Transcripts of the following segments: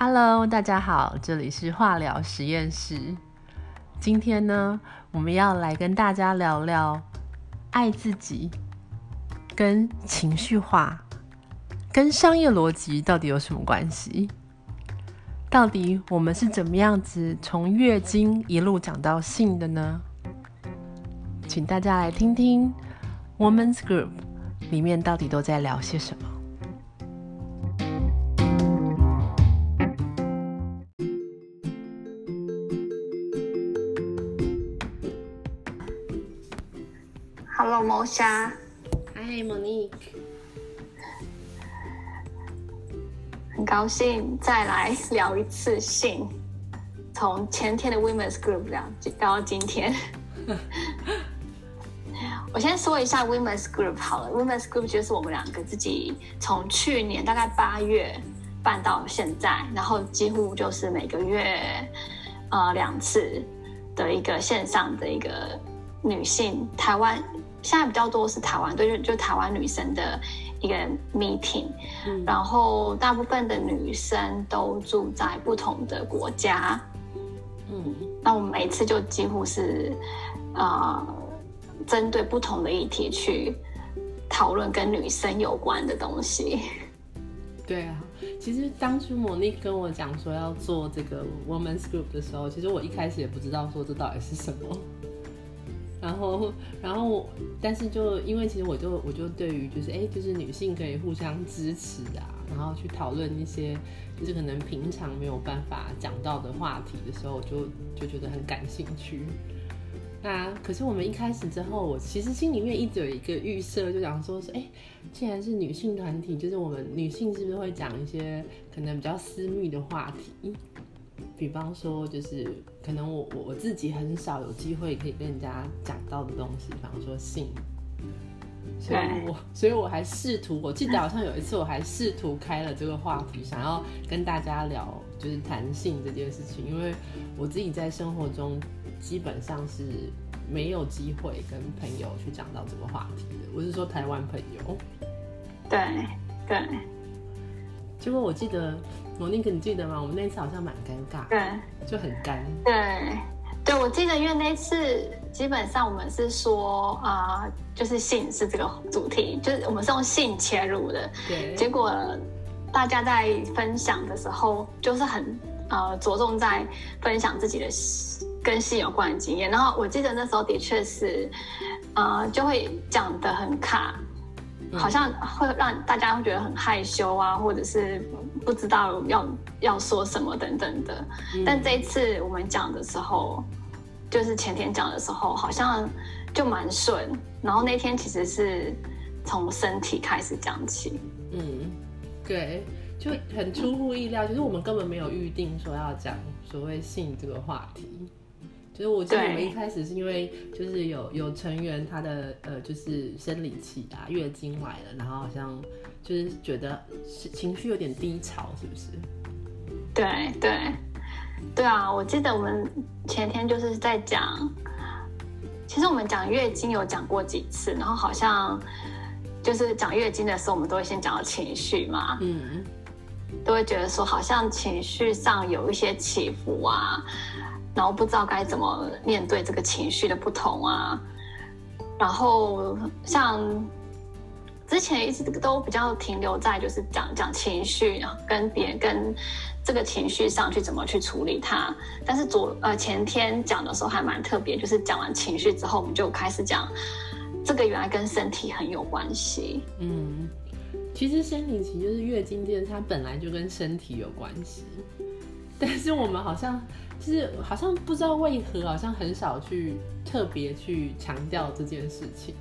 Hello，大家好，这里是化疗实验室。今天呢，我们要来跟大家聊聊爱自己跟情绪化跟商业逻辑到底有什么关系？到底我们是怎么样子从月经一路讲到性的呢？请大家来听听 Women's Group 里面到底都在聊些什么。Hello，毛虾。Hi，Monique。很高兴再来聊一次性，从前天的 Women's Group 聊聊到今天。我先说一下 Women's Group 好了，Women's Group 就是我们两个自己从去年大概八月办到现在，然后几乎就是每个月呃两次的一个线上的一个女性台湾，现在比较多是台湾，对，就就台湾女生的。一个 meeting，嗯，然后大部分的女生都住在不同的国家，嗯，那我们每次就几乎是，呃，针对不同的议题去讨论跟女生有关的东西。对啊，其实当初莫妮跟我讲说要做这个 Women's Group 的时候，其实我一开始也不知道说这到底是什么。然后，然后，但是就因为其实我就我就对于就是哎，就是女性可以互相支持啊，然后去讨论一些就是可能平常没有办法讲到的话题的时候，我就就觉得很感兴趣。那可是我们一开始之后，我其实心里面一直有一个预设，就想说是哎，既然是女性团体，就是我们女性是不是会讲一些可能比较私密的话题？比方说，就是可能我我我自己很少有机会可以跟人家讲到的东西，比方说性，所以我所以我还试图，我记得好像有一次我还试图开了这个话题，想要跟大家聊，就是谈性这件事情，因为我自己在生活中基本上是没有机会跟朋友去讲到这个话题的，我是说台湾朋友，对对，结果我记得。罗宁可你记得吗？我们那次好像蛮尴尬，对，就很干。对，对，我记得，因为那次基本上我们是说啊、呃，就是性是这个主题，就是我们是用性切入的。对。结果大家在分享的时候，就是很呃着重在分享自己的跟性有关的经验。然后我记得那时候的确是，呃，就会讲的很卡。好像会让大家会觉得很害羞啊，或者是不知道要要说什么等等的。嗯。但这一次我们讲的时候，就是前天讲的时候，好像就蛮顺。然后那天其实是从身体开始讲起。嗯，对，就很出乎意料，就是我们根本没有预定说要讲所谓性这个话题。所以我记得我们一开始是因为就是有有成员他的呃就是生理期啊月经来了，然后好像就是觉得情绪有点低潮，是不是？对对对啊！我记得我们前天就是在讲，其实我们讲月经有讲过几次，然后好像就是讲月经的时候，我们都会先讲到情绪嘛，嗯，都会觉得说好像情绪上有一些起伏啊。然后不知道该怎么面对这个情绪的不同啊，然后像之前一直都比较停留在就是讲讲情绪，跟别人跟这个情绪上去怎么去处理它。但是昨呃前天讲的时候还蛮特别，就是讲完情绪之后，我们就开始讲这个原来跟身体很有关系。嗯，其实生理期就是月经这件事，它本来就跟身体有关系，但是我们好像。就是好像不知道为何，好像很少去特别去强调这件事情。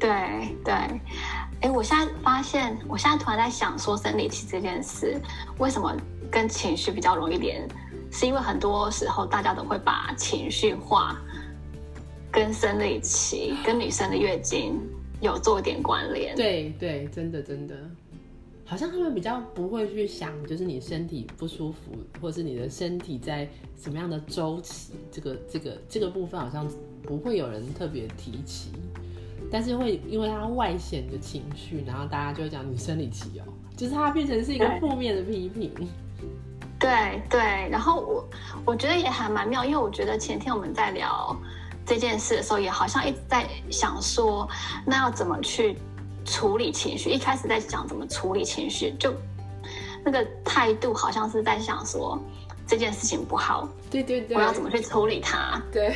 对对，哎，我现在发现，我现在突然在想，说生理期这件事，为什么跟情绪比较容易连？是因为很多时候大家都会把情绪化跟生理期、跟女生的月经有做一点关联。对对，真的真的。好像他们比较不会去想，就是你身体不舒服，或是你的身体在什么样的周期，这个这个这个部分好像不会有人特别提起，但是会因为它外显的情绪，然后大家就会讲你生理期哦，就是它变成是一个负面的批评。对对，然后我我觉得也还蛮妙，因为我觉得前天我们在聊这件事的时候，也好像一直在想说，那要怎么去处理情绪？一开始在讲怎么处理情绪，就那个态度好像是在想说这件事情不好，对对对，我要怎么去处理它？对。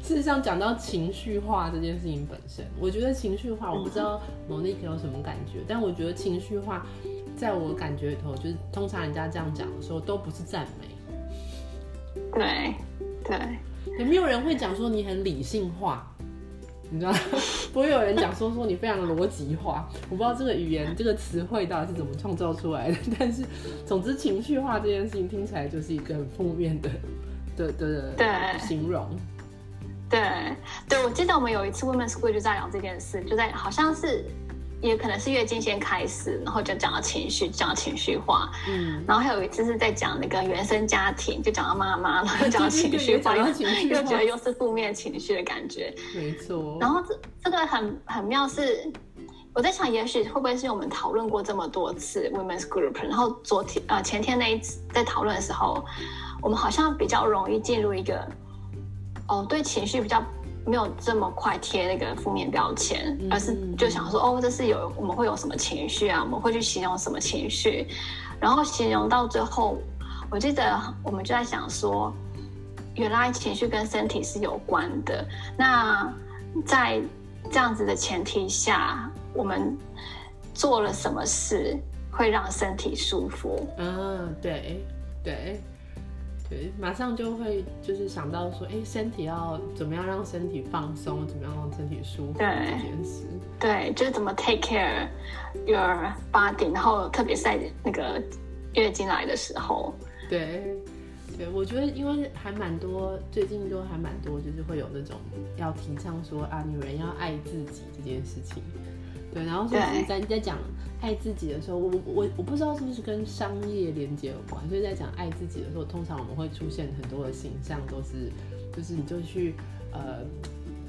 事实上，讲到情绪化这件事情本身，我觉得情绪化，我不知道 Monique 有什么感觉，但我觉得情绪化，在我感觉里头，就是通常人家这样讲的时候，都不是赞美。对，对，也没有人会讲说你很理性化，你知道？不会有人讲说说你非常逻辑化。我不知道这个语言这个词汇到底是怎么创造出来的，但是总之情绪化这件事情听起来就是一个很负面的的的的形容。对对，我记得我们有一次 Women's School 就在聊这件事，就在好像是也可能是月经先开始，然后就讲到情绪，讲到情绪化，嗯，然后还有一次是在讲那个原生家庭，就讲到妈妈，然后讲到情绪化，又又觉得又是负面情绪的感觉，没错。然后这这个很很妙是，我在想，也许会不会是我们讨论过这么多次 Women's Group，然后昨天呃前天那一次在讨论的时候，我们好像比较容易进入一个。哦，对情绪比较没有这么快贴那个负面标签，而是就想说，哦，这是有我们会有什么情绪啊？我们会去形容什么情绪？然后形容到最后，我记得我们就在想说，原来情绪跟身体是有关的。那在这样子的前提下，我们做了什么事会让身体舒服？嗯，对，对。对，马上就会就是想到说，哎，身体要怎么样让身体放松，怎么样让身体舒服这件事。对，就是怎么 take care your body，然后特别是在那个月经来的时候。对，对，我觉得因为还蛮多，最近都还蛮多，就是会有那种要提倡说啊，女人要爱自己这件事情。对，然后所以在在讲爱自己的时候，我我我不知道是不是跟商业连接有关，所以在讲爱自己的时候，通常我们会出现很多的形象，都是就是你就去呃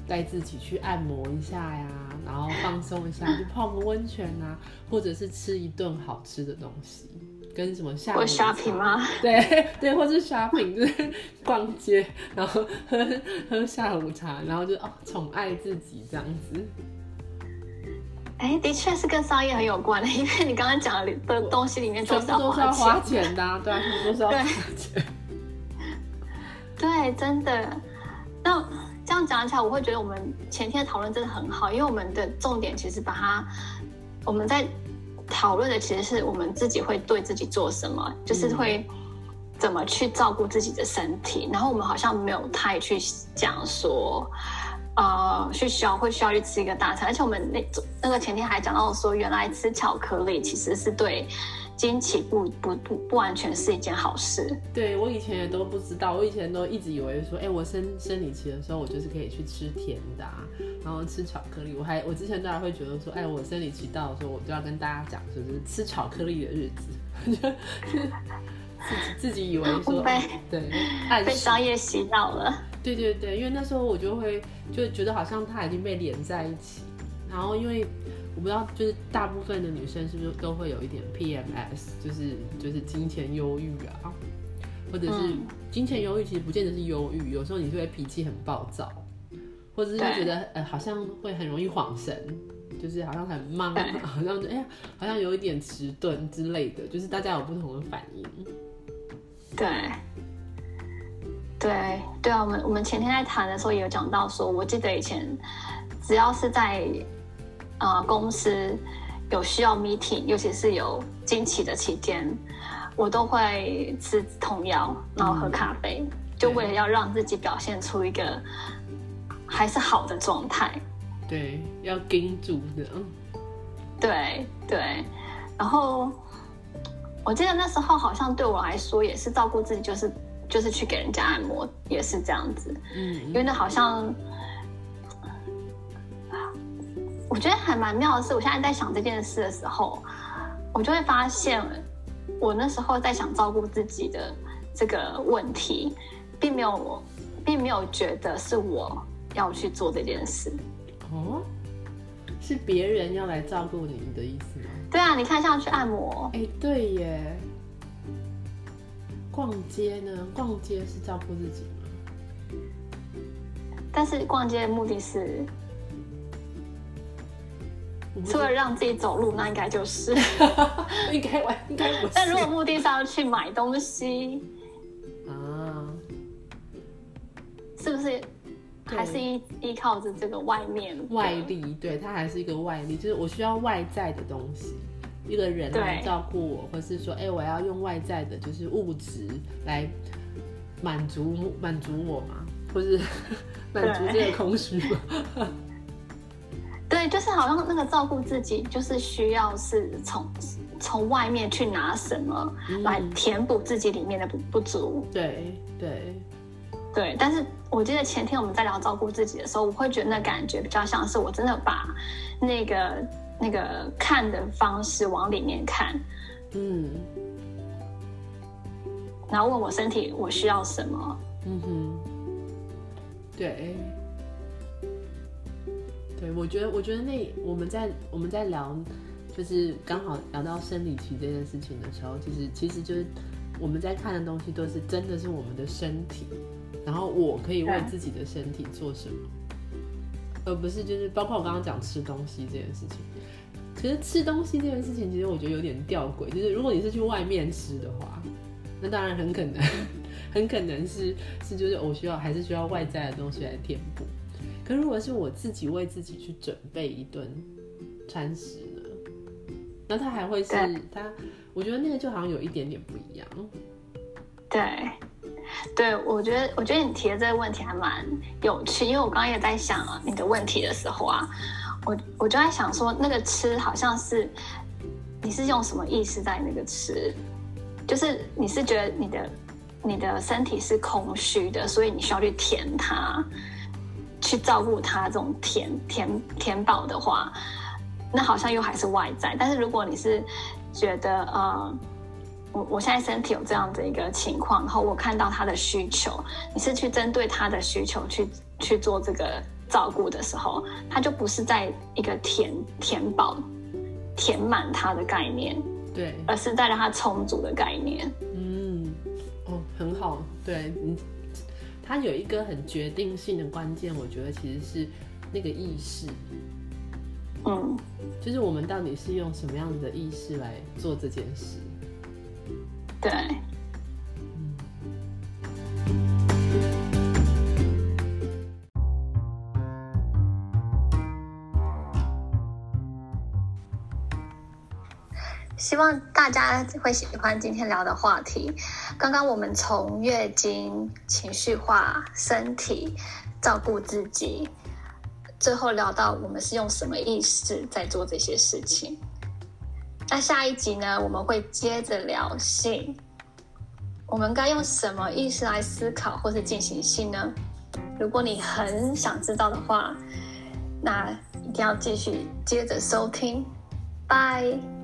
带自己去按摩一下呀，然后放松一下，去泡个温泉啊，或者是吃一顿好吃的东西，跟什么下午茶 shopping 吗？对 对，或是 shopping 就是 逛街，然后 喝喝下午茶，然后就哦宠爱自己这样子。哎，的确是跟商业很有关的，因为你刚刚讲的东西里面都是要花钱，的啊，对啊，都是要花钱。对，真的。那这样讲起来，我会觉得我们前天的讨论真的很好，因为我们的重点其实把它，我们在讨论的其实是我们自己会对自己做什么，就是会怎么去照顾自己的身体，嗯、然后我们好像没有太去讲说。呃，去需要会需要去吃一个大餐，而且我们那那个前天还讲到说，原来吃巧克力其实是对经期不不不不完全是一件好事。对，我以前也都不知道，我以前都一直以为说，哎、欸，我生生理期的时候，我就是可以去吃甜的、啊，然后吃巧克力。我还我之前都还会觉得说，哎、欸，我生理期到的时候，我就要跟大家讲说，就是吃巧克力的日子，就自己自己以为说，被对，被商业洗脑了。对对对，因为那时候我就会就觉得好像它已经被连在一起，然后因为我不知道，就是大部分的女生是不是都会有一点 PMS，就是就是金钱忧郁啊，或者是金钱忧郁其实不见得是忧郁，有时候你就会脾气很暴躁，或者是觉得呃好像会很容易恍神，就是好像很 忙，好像哎呀好像有一点迟钝之类的，就是大家有不同的反应。对。对对啊，我们我们前天在谈的时候也有讲到说，我记得以前只要是在呃公司有需要 meeting，尤其是有经期的期间，我都会吃止痛药，然后喝咖啡，嗯、就为了要让自己表现出一个还是好的状态。对，要盯住的。对对，然后我记得那时候好像对我来说也是照顾自己，就是。就是去给人家按摩，也是这样子，嗯，因为那好像，我觉得还蛮妙的是，我现在在想这件事的时候，我就会发现，我那时候在想照顾自己的这个问题，并没有我，并没有觉得是我要去做这件事。哦，是别人要来照顾你的意思吗？对啊，你看像去按摩，哎，对耶。逛街呢？逛街是照顾自己吗？但是逛街的目的是，除了让自己走路，那应该就是 应该应该。但如果目的是要去买东西啊，是不是还是依依靠着这个外面外力？对，它还是一个外力，就是我需要外在的东西。一个人来照顾我，或是说，哎、欸，我要用外在的，就是物质来满足满足我嘛，或是 满足这个空虚嘛？对，就是好像那个照顾自己，就是需要是从从外面去拿什么来填补自己里面的不不足。对对对，但是我记得前天我们在聊照顾自己的时候，我会觉得那感觉比较像是我真的把那个。那个看的方式往里面看，嗯，然后问我身体我需要什么，嗯哼，对，对，我觉得，我觉得那我们在我们在聊，就是刚好聊到生理期这件事情的时候，其实其实就是我们在看的东西都是真的是我们的身体，然后我可以为自己的身体做什么。而不是就是包括我刚刚讲吃东西这件事情，其实吃东西这件事情，其实我觉得有点吊诡。就是如果你是去外面吃的话，那当然很可能，很可能是是就是我需要还是需要外在的东西来填补。可如果是我自己为自己去准备一顿餐食呢，那它还会是它，我觉得那个就好像有一点点不一样。对。对，我觉得，我觉得你提的这个问题还蛮有趣，因为我刚刚也在想你的问题的时候啊，我我就在想说，那个吃好像是你是用什么意识在那个吃，就是你是觉得你的你的身体是空虚的，所以你需要去填它，去照顾它，这种填填填饱的话，那好像又还是外在。但是如果你是觉得呃。我我现在身体有这样的一个情况，然后我看到他的需求，你是去针对他的需求去去做这个照顾的时候，他就不是在一个填填饱、填满他的概念，对，而是在让他充足的概念。嗯，哦，很好，对，嗯，他有一个很决定性的关键，我觉得其实是那个意识，嗯，就是我们到底是用什么样的意识来做这件事。对，希望大家会喜欢今天聊的话题。刚刚我们从月经、情绪化、身体、照顾自己，最后聊到我们是用什么意识在做这些事情。那下一集呢，我们会接着聊性。我们该用什么意识来思考或是进行性呢？如果你很想知道的话，那一定要继续接着收听。拜。